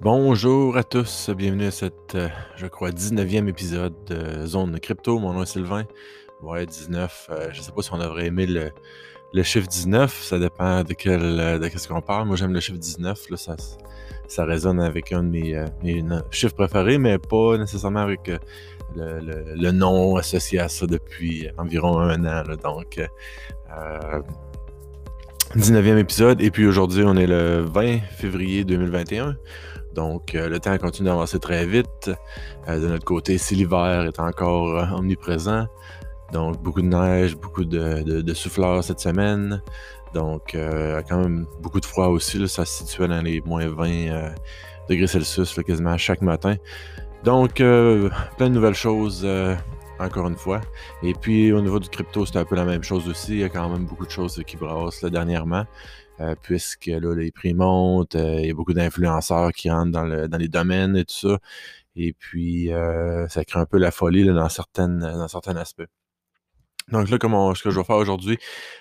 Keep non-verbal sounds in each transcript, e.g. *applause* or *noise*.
Bonjour à tous, bienvenue à cette, euh, je crois, 19e épisode de Zone Crypto. Mon nom est Sylvain. Ouais, 19. euh, je sais pas si on devrait aimer le, chiffre 19. Ça dépend de quel euh, de qu'est-ce qu'on parle. Moi, j'aime le chiffre 19. Là, ça, ça résonne avec un de mes, mes chiffres préférés, mais pas nécessairement avec le, le- nom associé à ça depuis environ un an. Donc, euh, euh, 19e épisode. Et puis aujourd'hui, on est le 20 février 2021. Donc, euh, le temps continue d'avancer très vite. Euh, de notre côté, si l'hiver est encore euh, omniprésent, donc beaucoup de neige, beaucoup de, souffleurs cette semaine. Donc, quand même beaucoup de froid aussi. ça se situait dans les moins 20 euh, degrés Celsius quasiment chaque matin. Donc, plein de nouvelles choses, encore une fois. Et puis, au niveau du crypto, c'est un peu la même chose aussi. Il y a quand même beaucoup de choses qui brassent dernièrement. Euh, puisque là, les prix montent, euh, il y a beaucoup d'influenceurs qui rentrent dans, le- dans les domaines et tout ça. Et puis, euh, ça crée un peu la folie là, dans, certaines, dans certains aspects. Donc là, ce que je vais faire aujourd'hui,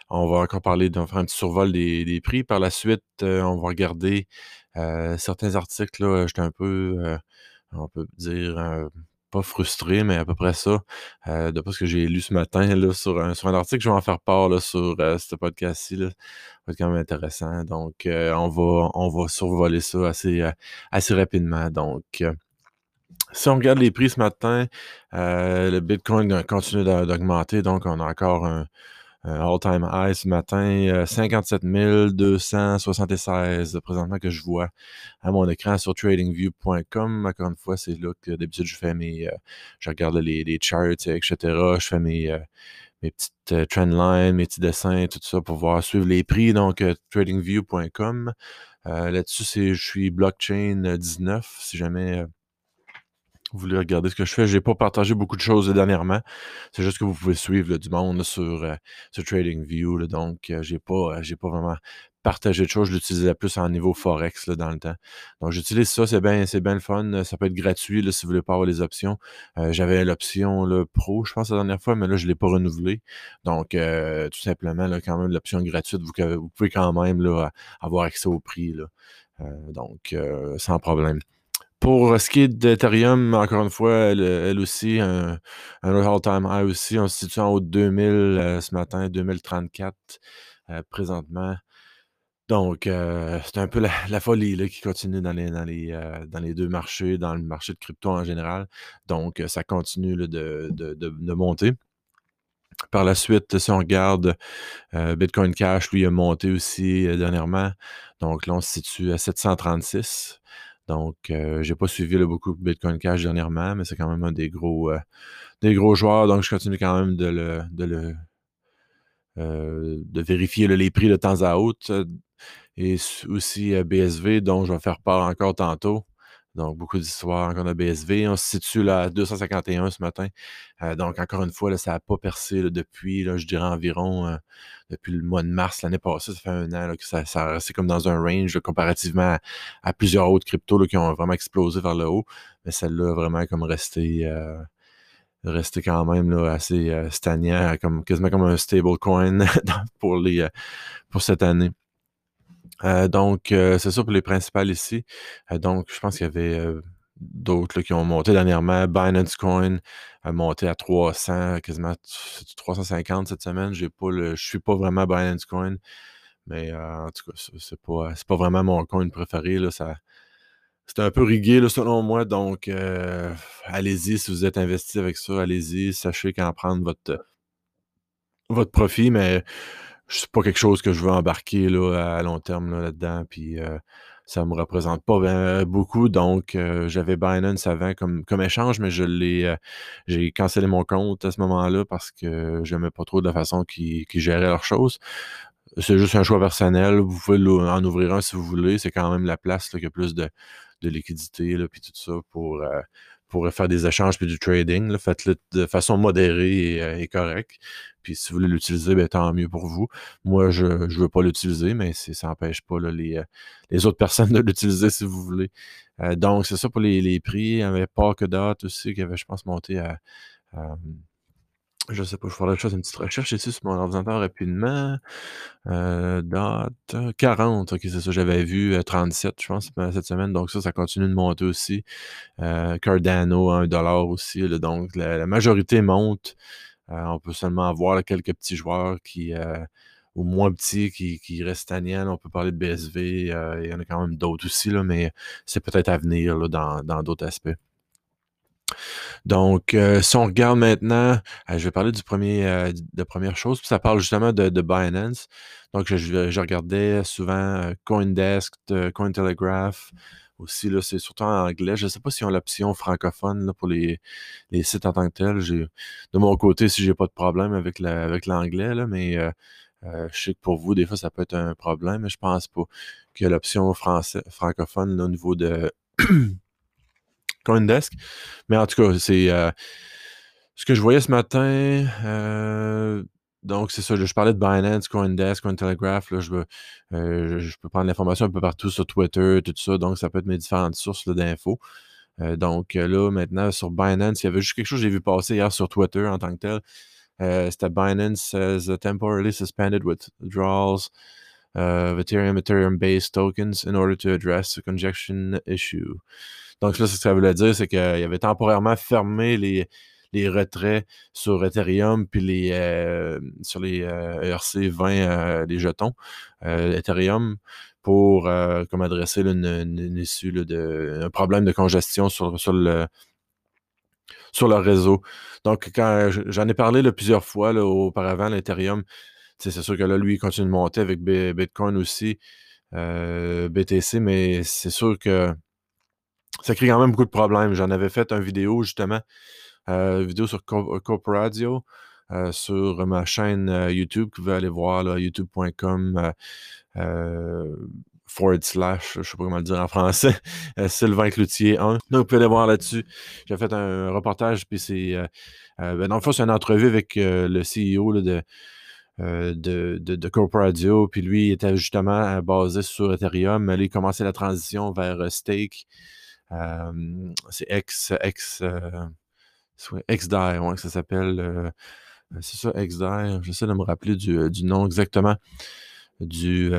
on va encore parler, on va faire un petit survol des, des prix. Par la suite, on va regarder certains articles. J'étais un peu, on peut dire, pas frustré, mais à peu près ça, euh, de ce que j'ai lu ce matin sur, un, sur un article. Je vais en faire part là, sur euh, ce podcast-ci. Ça va être quand même intéressant. Donc, euh, on, va, on va survoler ça assez, assez rapidement. Donc, si on regarde les prix ce matin, le Bitcoin continue d'a- d'augmenter, donc on a encore un all-time high ce matin, euh, 57 276 présentement que je vois à mon écran sur tradingview.com. Encore une fois, c'est là que d'habitude je fais mes, euh, je regarde les, les charts, etc. Je fais mes, euh, mes petites euh, trendlines, mes petits dessins, tout ça pour voir suivre les prix. Donc, euh, tradingview.com. Euh, Là-dessus, je suis blockchain euh, 19, si jamais. Vous voulez regarder ce que je fais? Je n'ai pas partagé beaucoup de choses dernièrement. C'est juste que vous pouvez suivre du monde euh, sur TradingView. donc, euh, j'ai pas, euh, j'ai pas vraiment partagé de choses. Je l'utilisais plus en niveau Forex dans le temps. Donc, j'utilise ça. C'est bien, c'est bien le fun. Ça peut être gratuit si vous voulez pas avoir les options. Euh, J'avais l'option Pro, je pense, la dernière fois, mais là, je ne l'ai pas renouvelé. Donc, tout simplement, quand même, l'option gratuite, vous, pouvez quand même avoir accès au prix. Donc, sans problème. Pour ce qui est d'Ethereum, encore une fois, elle, aussi, un, all-time high aussi. On se situe en haut de 2000 euh, ce matin, 2034 euh, présentement. Donc, euh, c'est un peu la, folie là, qui continue dans les, euh, deux marchés, dans le marché de crypto en général. Donc, euh, ça continue de, de, monter. Par la suite, si on regarde euh, Bitcoin Cash, lui a monté aussi euh, dernièrement. Donc là, on se situe à 736. Donc, euh, j'ai pas suivi beaucoup Bitcoin Cash dernièrement, mais c'est quand même un des gros, euh, des gros joueurs. Donc, je continue quand même de le, de le euh, de vérifier les prix de temps à autre. euh, Et aussi BSV, dont je vais faire part encore tantôt. Donc, beaucoup d'histoires encore de BSV. On se situe là, à 251 ce matin. Euh, donc, encore une fois, là, ça n'a pas percé depuis, là, je dirais environ euh, depuis le mois de mars l'année passée. Ça fait un an que ça, ça a resté comme dans un range comparativement à, plusieurs autres cryptos qui ont vraiment explosé vers le haut. Mais celle-là a vraiment comme resté, euh, resté quand même là, assez stagnant, comme, quasiment comme un stablecoin *laughs* pour, les, pour cette année. Euh, donc, euh, c'est ça pour les principales ici. Euh, donc, je pense qu'il y avait d'autres qui ont monté dernièrement. Binance Coin a monté à 300, quasiment c'est 350 cette semaine? J'ai pas le, je suis pas vraiment Binance Coin, mais en tout cas, c'est pas, pas vraiment mon coin préféré. Là, ça, c'est un peu rigué selon moi. Donc, allez-y si vous êtes investi avec ça. Allez-y. Sachez qu'en prendre votre, votre profit, mais c'est pas quelque chose que je veux embarquer là, à long terme là, là-dedans. Puis euh, ça me représente pas ben, beaucoup. Donc, euh, j'avais Binance avant comme, comme échange, mais je l'ai euh, j'ai cancellé mon compte à ce moment-là parce que j'aimais pas trop de la façon qu'ils géraient leurs choses. C'est juste un choix personnel. Vous pouvez en ouvrir un si vous voulez. C'est quand même la place là, qui a plus de, de liquidité, là, tout ça pour, euh, pour faire des échanges puis du trading. Faites-le de façon modérée et, euh, et correcte. Puis si vous voulez l'utiliser, ben, tant mieux pour vous. Moi, je ne veux pas l'utiliser, mais ça n'empêche pas les, euh, les autres personnes *laughs* de l'utiliser si vous voulez. Euh, donc, c'est ça pour les, les prix. Il y avait Polkadot aussi qui avait, je pense, monté à Je sais pas, il faudrait que je fasse une petite recherche ici sur mon ordinateur rapidement. Heu, date 40, OK, c'est ça, j'avais vu, 37, je pense, cette semaine, donc ça, ça continue de monter aussi. Euh, Cardano à 1 aussi, là, donc la, la majorité monte. Euh, on peut seulement avoir quelques petits joueurs qui, euh, ou moins petits qui, qui restent stagnants. On peut parler de BSV, il y en a quand même d'autres aussi, là, mais c'est peut-être à venir là, dans d'autres aspects. Donc, euh, si on regarde maintenant, euh, je vais parler du premier, euh, de première chose, puis ça parle justement de, Binance. Donc, je, regardais souvent Coindesk, Cointelegraph. Aussi, c'est surtout en anglais. Je ne sais pas si on l'option francophone pour les, sites en tant que tel. De mon côté, si j'ai pas de problème avec l'anglais, mais je sais que pour vous, des fois, ça peut être un problème, mais je pense pas a l'option francophone là, au niveau de *clears throat* Coindesk. Mais en tout cas, c'est euh, ce que je voyais ce matin. Euh, donc, c'est ça. je parlais de Binance, Coindesk, Cointelegraph. Là, je, euh, je, peux prendre l'information un peu partout sur Twitter, tout ça. Donc, ça peut être mes différentes sources d'infos. donc, là, maintenant, sur Binance, il y avait juste quelque chose que j'ai vu passer hier sur Twitter en tant que tel. C'était Binance says temporarily suspended withdrawals of Ethereum, Ethereum-based tokens in order to address the congestion issue. Donc là, ce que ça voulait dire, c'est qu'il avait temporairement fermé les, les retraits sur Ethereum puis les euh, sur les ERC20 euh, les jetons euh, Ethereum pour comme adresser une, issue de un problème de congestion sur, sur le sur réseau. Donc, quand j'en ai parlé plusieurs fois auparavant, l'Ethereum, c'est sûr que là, lui, il continue de monter avec Bitcoin aussi, BTC, mais c'est sûr que ça crée quand même beaucoup de problèmes. J'en avais fait une vidéo, justement, euh, une vidéo sur Corporadio, euh, sur ma chaîne euh, YouTube, que vous pouvez aller voir, youtube.com forward slash, je ne sais pas comment le dire en français, *laughs* Sylvain Cloutier 1. Donc, vous pouvez aller voir là-dessus. J'ai fait un reportage, puis c'est, ben, dans le fond, c'est une entrevue avec le CEO de, de, de, de Corporadio, puis lui, il était justement basé sur Ethereum, mais il commençait la transition vers Stake c'est X, X, euh, XDAI, ouais, ça s'appelle. Euh, c'est ça, XDAI. J'essaie de me rappeler du, euh, nom exactement du,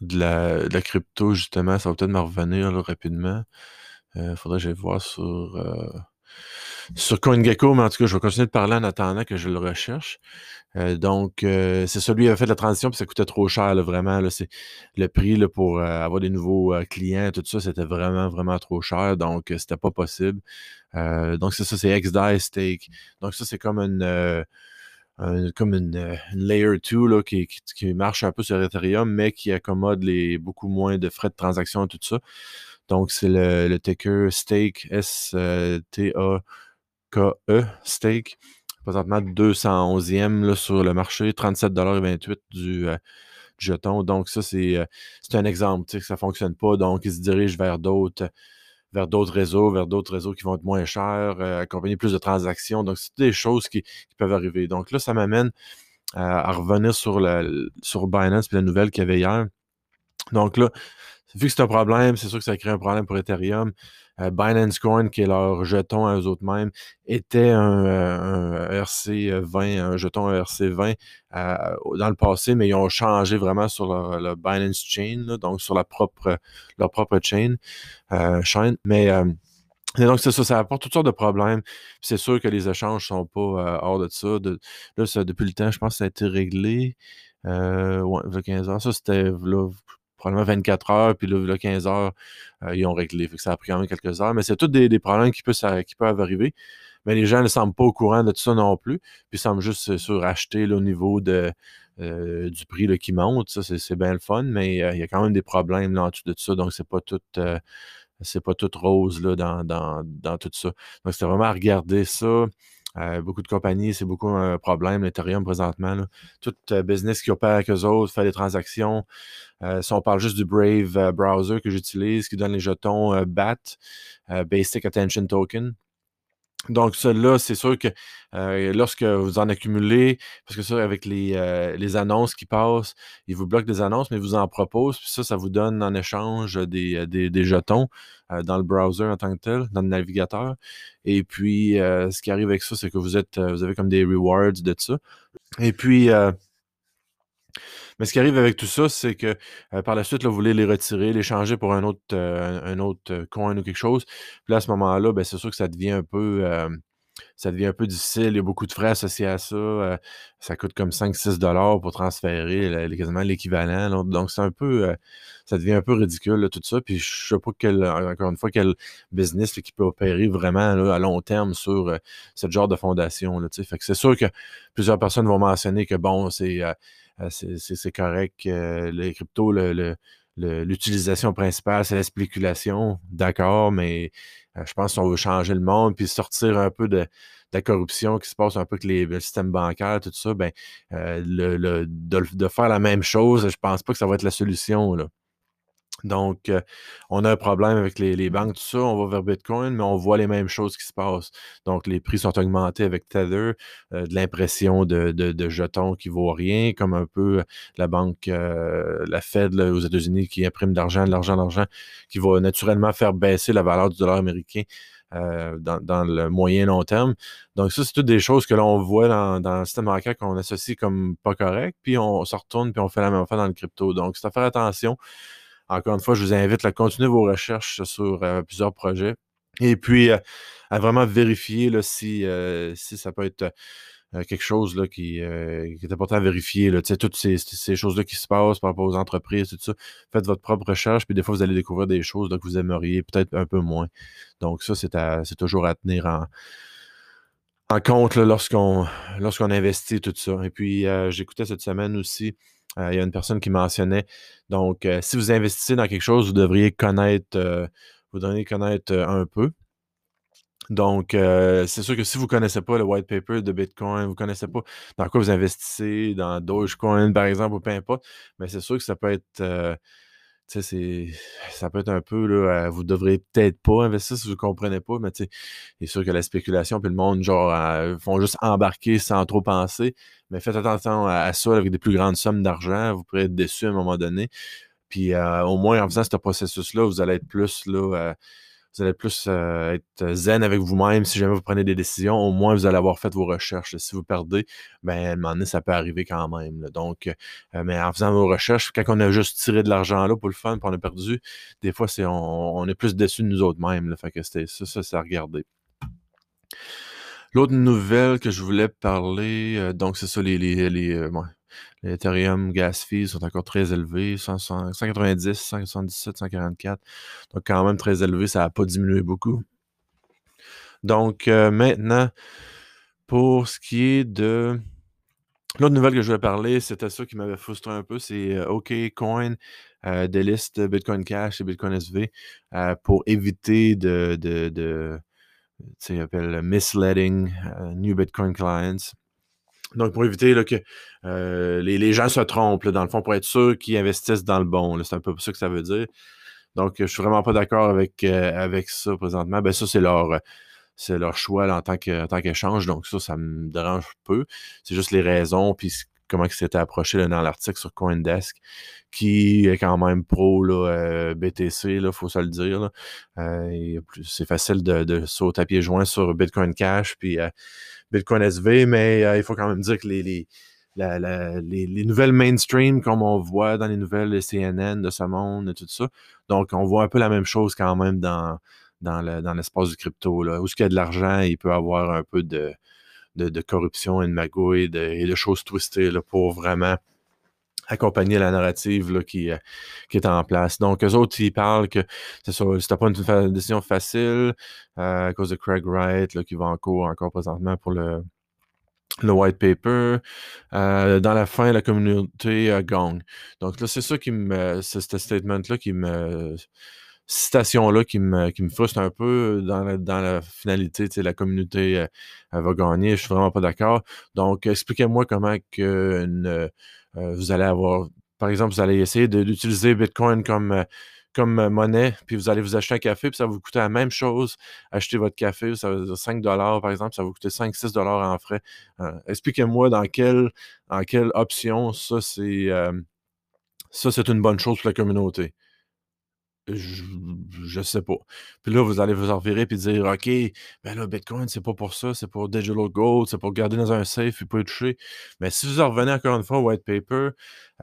de, la, crypto, justement. Ça va peut-être me revenir rapidement. Il faudrait que j'aille voir sur, sur CoinGecko, mais en tout cas, je vais continuer de parler en attendant que je le recherche. Euh, donc, euh, c'est celui qui a fait la transition, puis ça coûtait trop cher, vraiment. Le prix pour euh, avoir des nouveaux clients, tout ça, c'était vraiment, vraiment trop cher. Donc, c'était pas possible. donc, c'est ça, c'est XDAI Stake. Donc, ça, c'est comme une. une, layer 2 là, qui, qui, marche un peu sur Ethereum, mais qui accommode les, beaucoup moins de frais de transaction et tout ça. Donc, c'est le, le ticker Stake, S-T-A. KE Stake, présentement 211e là, sur le marché, 37,28$ du, euh, du jeton. Donc, ça, c'est euh, un exemple que ça ne fonctionne pas. Donc, ils se dirigent vers d'autres vers d'autres réseaux, vers d'autres réseaux qui vont être moins chers, euh, accompagner plus de transactions. Donc, c'est des choses qui, peuvent arriver. Donc là, ça m'amène à, revenir sur, sur Binance et la nouvelle qu'il y avait hier. Donc là, vu que c'est un problème, c'est sûr que ça crée un problème pour Ethereum. Euh, Binance Coin, qui est leur jeton à eux autres mêmes, était un, euh, RC20, un jeton ERC20 euh, dans le passé, mais ils ont changé vraiment sur leur, le Binance Chain, donc sur la propre, leur propre chain. chain. Mais donc, c'est ça, ça apporte toutes sortes de problèmes. C'est sûr que les échanges ne sont pas hors de ça. là, depuis le temps, je pense que ça a été réglé. Euh, ouais, 15 heures. Ça, c'était probablement 24 heures, puis là, 15 heures, euh, ils ont réglé. ça a pris quand même quelques heures. Mais c'est tous des, problèmes qui peuvent, arriver. Mais les gens ne semblent pas au courant de tout ça non plus. Puis ils semblent juste suracheter au niveau de, euh, du prix qui monte. Ça, c'est bien le fun, mais euh, il y a quand même des problèmes là, en dessous de tout ça. Donc, c'est pas tout. c'est pas tout rose là, dans, dans, dans tout ça. Donc, c'était vraiment à regarder ça. Euh, beaucoup de compagnies, c'est beaucoup un problème, l'Ethereum présentement. Tout euh, business qui opère avec eux autres, fait des transactions. Euh, si on parle juste du Brave browser que j'utilise, qui donne les jetons BAT, Basic Attention Token. Donc celle-là, c'est sûr que, heu, lorsque vous en accumulez parce que ça avec les, heu, les annonces qui passent, ils vous bloquent des annonces, mais ils vous en proposent, puis ça, ça vous donne en échange, des, heu, des jetons, dans le browser en tant que tel, dans le navigateur. Et puis, ce qui arrive avec ça, c'est que vous êtes, vous avez comme des rewards de ça. Et puis, mais ce qui arrive avec tout ça, c'est que, heu, par la suite, là, vous voulez les retirer, les changer pour un autre, heu, un autre, heu, coin ou quelque chose. Puis là, à ce moment-là, ben, c'est sûr que ça devient un peu, ça devient un peu difficile. Il y a beaucoup de frais associés à ça, ça coûte comme 5-6 pour transférer quasiment l'équivalent. Donc c'est un peu, ça devient un peu ridicule, tout ça. Puis je sais pas encore une fois, quel business qui peut opérer vraiment à long terme sur, ce genre de fondation. Fait que c'est sûr que plusieurs personnes vont mentionner que bon, c'est, c'est c'est correct, les cryptos, l'utilisation principale, c'est la spéculation. D'accord, mais, heu, je pense si on veut changer le monde puis sortir un peu de la corruption qui se passe un peu avec les le système bancaire, tout ça, ben, heu, le de de faire la même chose, je pense pas que ça va être la solution, là. Donc, heu, on a un problème avec les les banques, tout ça, on va vers Bitcoin, mais on voit les mêmes choses qui se passent. Donc les prix sont augmentés avec Tether, heu, de l'impression de de de jetons qui vaut rien, comme un peu la banque, la Fed, là, aux États-Unis qui imprime de l'argent, de l'argent, de l'argent, qui va naturellement faire baisser la valeur du dollar américain, dans dans le moyen long terme. Donc ça, c'est toutes des choses que l'on voit dans dans le système bancaire qu'on associe comme pas correct, puis on se retourne, puis on fait la même affaire dans le crypto. Donc c'est à faire attention. Encore une fois, je vous invite à continuer vos recherches sur, heu, plusieurs projets et puis, heu, à vraiment vérifier là si, heu, si ça peut être, quelque chose là qui, est important à vérifier là. Toutes ces choses-là qui se passent par rapport aux entreprises, tout ça. Faites votre propre recherche, puis des fois, vous allez découvrir des choses que vous aimeriez peut-être un peu moins. Donc ça, c'est toujours à tenir en compte lorsqu'on lorsqu'on investit tout ça et puis, j'écoutais cette semaine aussi, il y a une personne qui mentionnait donc, heu, si vous investissez dans quelque chose, vous devriez connaître, heu, vous devriez connaître, un peu. Donc, c'est sûr que si vous connaissez pas le white paper de Bitcoin, vous connaissez pas dans quoi vous investissez, dans Dogecoin par exemple ou peu importe, mais c'est sûr que ça peut être, tu sais, ça peut être un peu là, vous devrez peut-être pas investir si vous comprenez pas, mais tu sais, c'est sûr que la spéculation puis le monde genre, heu, font juste embarquer sans trop penser, mais faites attention à ça avec des plus grandes sommes d'argent, vous pourrez être déçus à un moment donné. Puis, heu, au moins en faisant ce processus-là, vous allez être plus là, heu, vous allez plus, heu, être zen avec vous-même si jamais vous prenez des décisions. Au moins, vous allez avoir fait vos recherches. Si vous perdez, ben, à un moment donné, ça peut arriver quand même. Donc, heu, mais en faisant vos recherches, quand on a juste tiré de l'argent là pour le fun, puis on a perdu, des fois, c'est on est plus déçus de nous autres mêmes. Fait que c'était ça ça, c'est à regarder. L'autre nouvelle que je voulais parler, heu, donc c'est ça les les les, les Ethereum gas fees sont encore très élevés, cent cent 190-177-144. Donc quand même très élevé, ça a pas diminué beaucoup. Donc, heu, maintenant, pour ce qui est de l'autre nouvelle que je voulais parler, c'était ça qui m'avait frustré un peu, c'est, heu, OKCoin, heu, déliste Bitcoin Cash et Bitcoin SV, pour éviter de de de tu sais, ils appellent misleading, new Bitcoin clients. Donc pour éviter là que, heu, les les gens se trompent dans le fond, pour être sûr qu'ils investissent dans le bon c'est un peu ça que ça veut dire. Donc, je suis vraiment pas d'accord avec, heu, avec ça présentement. Ben ça, c'est leur, c'est leur choix en tant qu'échange, donc ça, ça me dérange peu. C'est juste les raisons puis comment que c'était approché dans l'article sur CoinDesk, qui est quand même pro là, heu, BTC là, faut se le dire plus c'est facile de sauter à pieds joints sur Bitcoin Cash puis, heu, Bitcoin SV, mais, il faut quand même dire que les nouvelles mainstream comme on voit dans les nouvelles, les CNN de ce monde et tout ça. Donc on voit un peu la même chose quand même dans dans le dans l'espace du crypto là. Où est-ce qu'il y a de l'argent, il peut avoir un peu de de corruption et de magouilles de et de choses twistées pour vraiment accompagner la narrative là qui, est en place. Donc eux autres, ils parlent que c'était pas une décision facile, heu, à cause de Craig Wright qui va en cours encore présentement pour le white paper. Heu, dans la fin, la communauté, gagne. Donc là, c'est ça qui me c'est ce statement-là qui me citation-là qui me qui me frustre un peu dans la dans la finalité, la communauté, elle va gagner. Je suis vraiment pas d'accord. Donc expliquez-moi comment qu'une, heu, vous allez avoir par exemple, vous allez essayer d'utiliser Bitcoin comme, heu, comme monnaie, puis vous allez vous acheter un café, puis ça va vous coûter la même chose, acheter votre café, ça va dire 5 par exemple, ça va vous coûter 5-6 en frais. Expliquez-moi dans quelle, quelle option ça, c'est une bonne chose pour la communauté. Je, je sais pas. Puis là, vous allez vous en virer puis dire OK, ben là, Bitcoin, c'est pas pour ça, c'est pour digital gold, c'est pour garder dans un safe et pas toucher. Mais si vous en revenez encore une fois au white paper,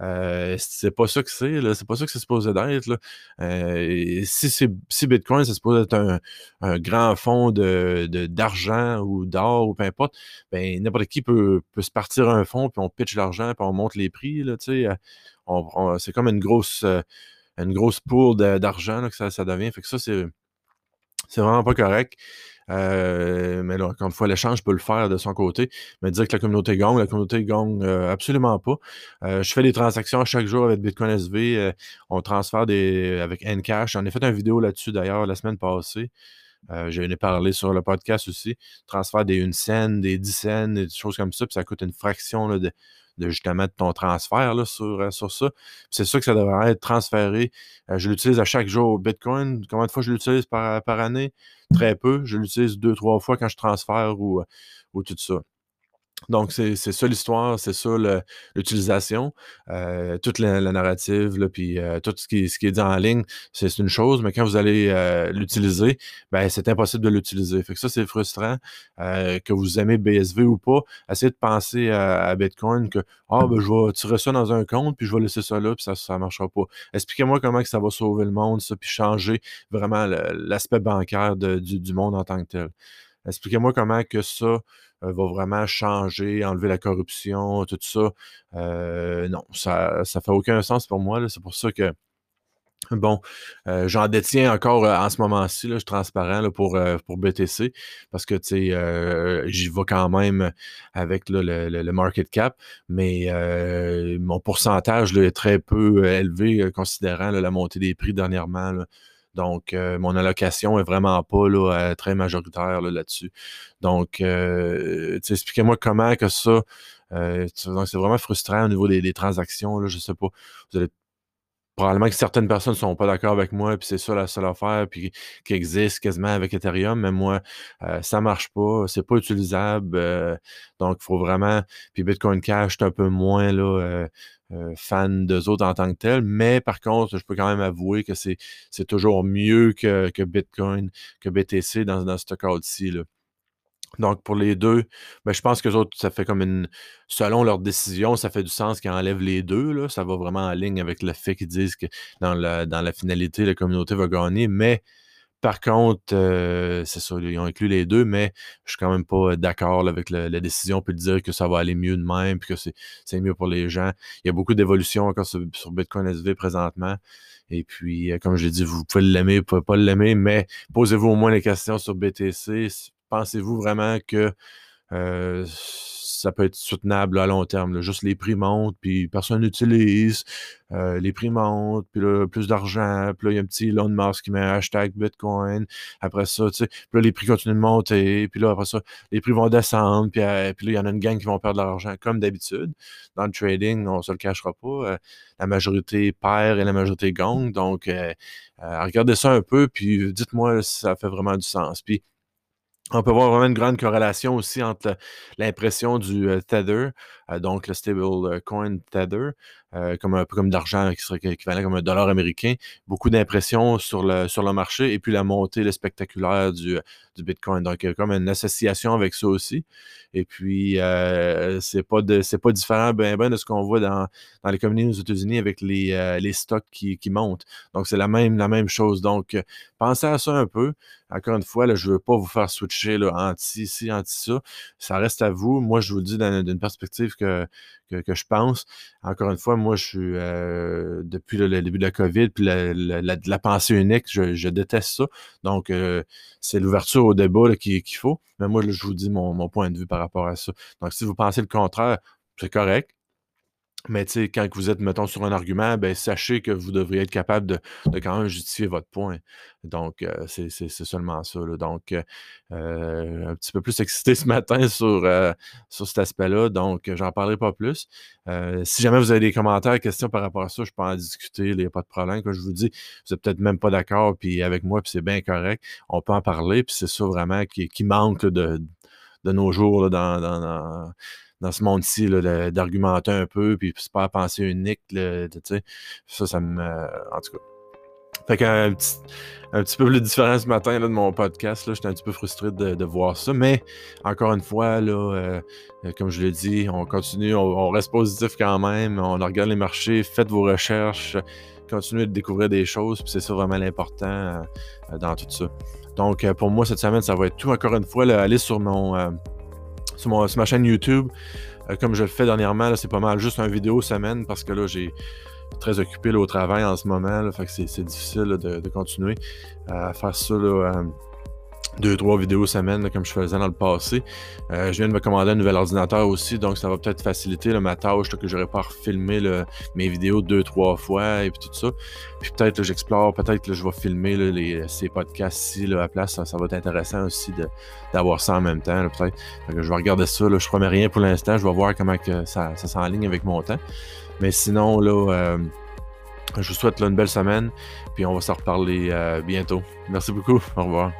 euh, c'est pas ça que c'est. C'est pas ça que c'est supposé d'être. Euh, si, si Bitcoin, c'est supposé être un, un grand fonds de, d'argent ou d'or ou peu importe, ben n'importe qui peut, peut se partir un fonds, puis on pitch l'argent, puis on monte les prix. Là, on, c'est comme une grosse. Euh, une grosse pool d'argent que ça, devient. Fait que ça, c'est, c'est vraiment pas correct. Euh, mais là, encore une fois, l'échange peut le faire de son côté. Mais dire que la communauté gagne, la communauté gagne euh, absolument pas. Euh, je fais des transactions chaque jour avec Bitcoin SV. on transfère des avec Encash. J'en ai fait une vidéo là-dessus d'ailleurs la semaine passée. J'en ai parlé sur le podcast aussi. Transfert des une scène, des 10 cents, des choses comme ça. Puis ça coûte une fraction là, de, de justement de ton transfert sur, euh, sur ça. C'est ça que ça devrait être transféré. Euh, je l'utilise à chaque jour. Bitcoin, combien de fois je l'utilise par, par année? Très peu. Je l'utilise deux, trois fois quand je transfère ou, ou tout ça. Donc, c'est ça l'histoire, c'est ça l'utilisation, euh, toute la, narrative, puis euh, tout ce qui, est dit en ligne, c'est une chose, mais quand vous allez euh, l'utiliser, ben c'est impossible de l'utiliser. Fait que ça, c'est frustrant. que vous aimez BSV ou pas, essayez de penser à, Bitcoin que Ah, ben je vais tirer ça dans un compte, puis je vais laisser ça là, puis ça ne marchera pas. Expliquez-moi comment ça va sauver le monde, ça, puis changer vraiment l'aspect bancaire du monde en tant que tel. Expliquez-moi comment que ça euh, va vraiment changer, enlever la corruption, tout ça. Euh, non, ça ne fait aucun sens pour moi. C'est pour ça que Bon, euh, j'en détiens encore en ce moment-ci, je suis transparent pour, BTC parce que j'y vais quand même avec le, market cap, mais mon pourcentage est très peu élevé considérant la montée des prix dernièrement. Donc, euh, mon allocation est vraiment pas là, euh, très majoritaire là-dessus. Donc, euh, expliquez-moi comment que ça. c'est vraiment frustrant au niveau des, transactions. Là, je sais pas. Probablement que certaines personnes ne sont pas d'accord avec moi, puis c'est ça la seule affaire, puis qui existe quasiment avec Ethereum, mais moi, ça ça marche pas, c'est pas utilisable, donc il faut vraiment, puis Bitcoin Cash, est un peu moins là, euh, fan d'eux autres en tant que tel, mais par contre, je peux quand même avouer que c'est, toujours mieux que, Bitcoin, que BTC dans, dans ce cas-ci. Donc, pour les deux, ben, je pense que autres, ça fait comme une. Selon leur décision, ça fait du sens qu'ils enlèvent les deux. Ça va vraiment en ligne avec le fait qu'ils disent que dans la, finalité, la communauté va gagner. Mais par contre, euh, c'est ça, ils ont inclus les deux, mais je suis quand même pas d'accord avec la, décision, puis de dire que ça va aller mieux de même, puis que c'est mieux pour les gens. Il y a beaucoup d'évolutions encore sur, Bitcoin SV présentement. Et puis, euh, comme je l'ai dit, vous pouvez l'aimer, vous pouvez pas l'aimer, mais posez-vous au moins les questions sur BTC. Pensez-vous vraiment que euh, ça peut être soutenable à long terme. Juste les prix montent, puis personne n'utilise. Euh, les prix montent, puis là, plus d'argent. Puis là, il y a un petit Elon Musk qui met un hashtag Bitcoin. Après ça, tu sais, puis là, les prix continuent de monter. Puis là, après ça, les prix vont descendre. Puis, euh, puis là, il y en a une gang qui vont perdre de l'argent, comme d'habitude. Dans le trading, on ne se le cachera pas. Euh, la majorité perd et la majorité gagne. Donc, regardez ça un peu, puis dites-moi si ça fait vraiment du sens. Puis, on peut voir vraiment une grande corrélation aussi entre l'impression du euh, Tether, euh, donc le stablecoin Tether, euh, comme un peu comme d'argent qui serait équivalent comme un dollar américain, beaucoup d'impressions sur le, sur le marché et puis la montée le spectaculaire du, du Bitcoin. Donc, il y a comme une association avec ça aussi. Et puis, euh, c'est pas de pas différent ben, ben de ce qu'on voit dans, dans les communautés aux États-Unis avec les, euh, les stocks qui, qui, montent. Donc, c'est la même, la même chose. Donc, pensez à ça un peu. Encore une fois, là, je ne veux pas vous faire switcher là, anti-ci, anti-ça. Ça reste à vous. Moi, je vous le dis d'une perspective que, que, je pense. Encore une fois, moi, je suis euh, depuis le, début de la COVID, puis la, la, pensée unique, je, déteste ça. Donc, euh, c'est l'ouverture au débat qu'il faut. Mais moi, je vous dis mon, point de vue par rapport à ça. Donc, si vous pensez le contraire, c'est correct. Mais tu sais, quand vous êtes, mettons, sur un argument, ben, sachez que vous devriez être capable de, de quand même justifier votre point. Donc, euh, c'est seulement ça. Donc, euh, euh, un petit peu plus excité *laughs* ce matin sur, sur cet aspect-là. Donc, j'en parlerai pas plus. Si jamais vous avez des commentaires, questions par rapport à ça, je peux en discuter. Il n'y a pas de problème. Comme je vous dis, vous n'êtes peut-être même pas d'accord avec moi, puis c'est bien correct. On peut en parler. Puis c'est ça vraiment qui, qui manque de, de nos jours dans, dans dans ce monde-ci, d'argumenter un peu, puis pas à penser unique. Ça, ça me... En tout cas. Fait qu'un petit, un petit peu plus différent ce matin de mon podcast. J'étais un petit peu frustré de, voir ça. Mais encore une fois, là, euh, comme je l'ai dit, on continue, on, reste positif quand même. On regarde les marchés, faites vos recherches, continuez de découvrir des choses. Puis c'est ça vraiment l'important euh, dans tout ça. Donc euh, pour moi, cette semaine, ça va être tout. Encore une fois, là, allez sur mon sur, ma chaîne YouTube. Euh, comme je le fais dernièrement, c'est pas mal juste un vidéo semaine parce que là, j'ai très occupé au travail en ce moment. Là, fait que c'est difficile de, continuer à faire ça là, euh, deux, trois vidéos semaine, comme je faisais dans le passé. Euh, je viens de me commander un nouvel ordinateur aussi, donc ça va peut-être faciliter ma tâche que j'aurais pas refilmé mes vidéos deux, trois fois et puis tout ça. Puis peut-être j'explore, peut-être que je vais filmer ces podcasts-ci à la place. Ça, va être intéressant aussi d'avoir ça en même temps. Peut-être. Je vais regarder ça. Là, je promets rien pour l'instant. Je vais voir comment que ça, s'enligne avec mon temps. Mais sinon, là. Euh, je vous souhaite une belle semaine, puis on va se reparler euh, bientôt. Merci beaucoup. Au revoir.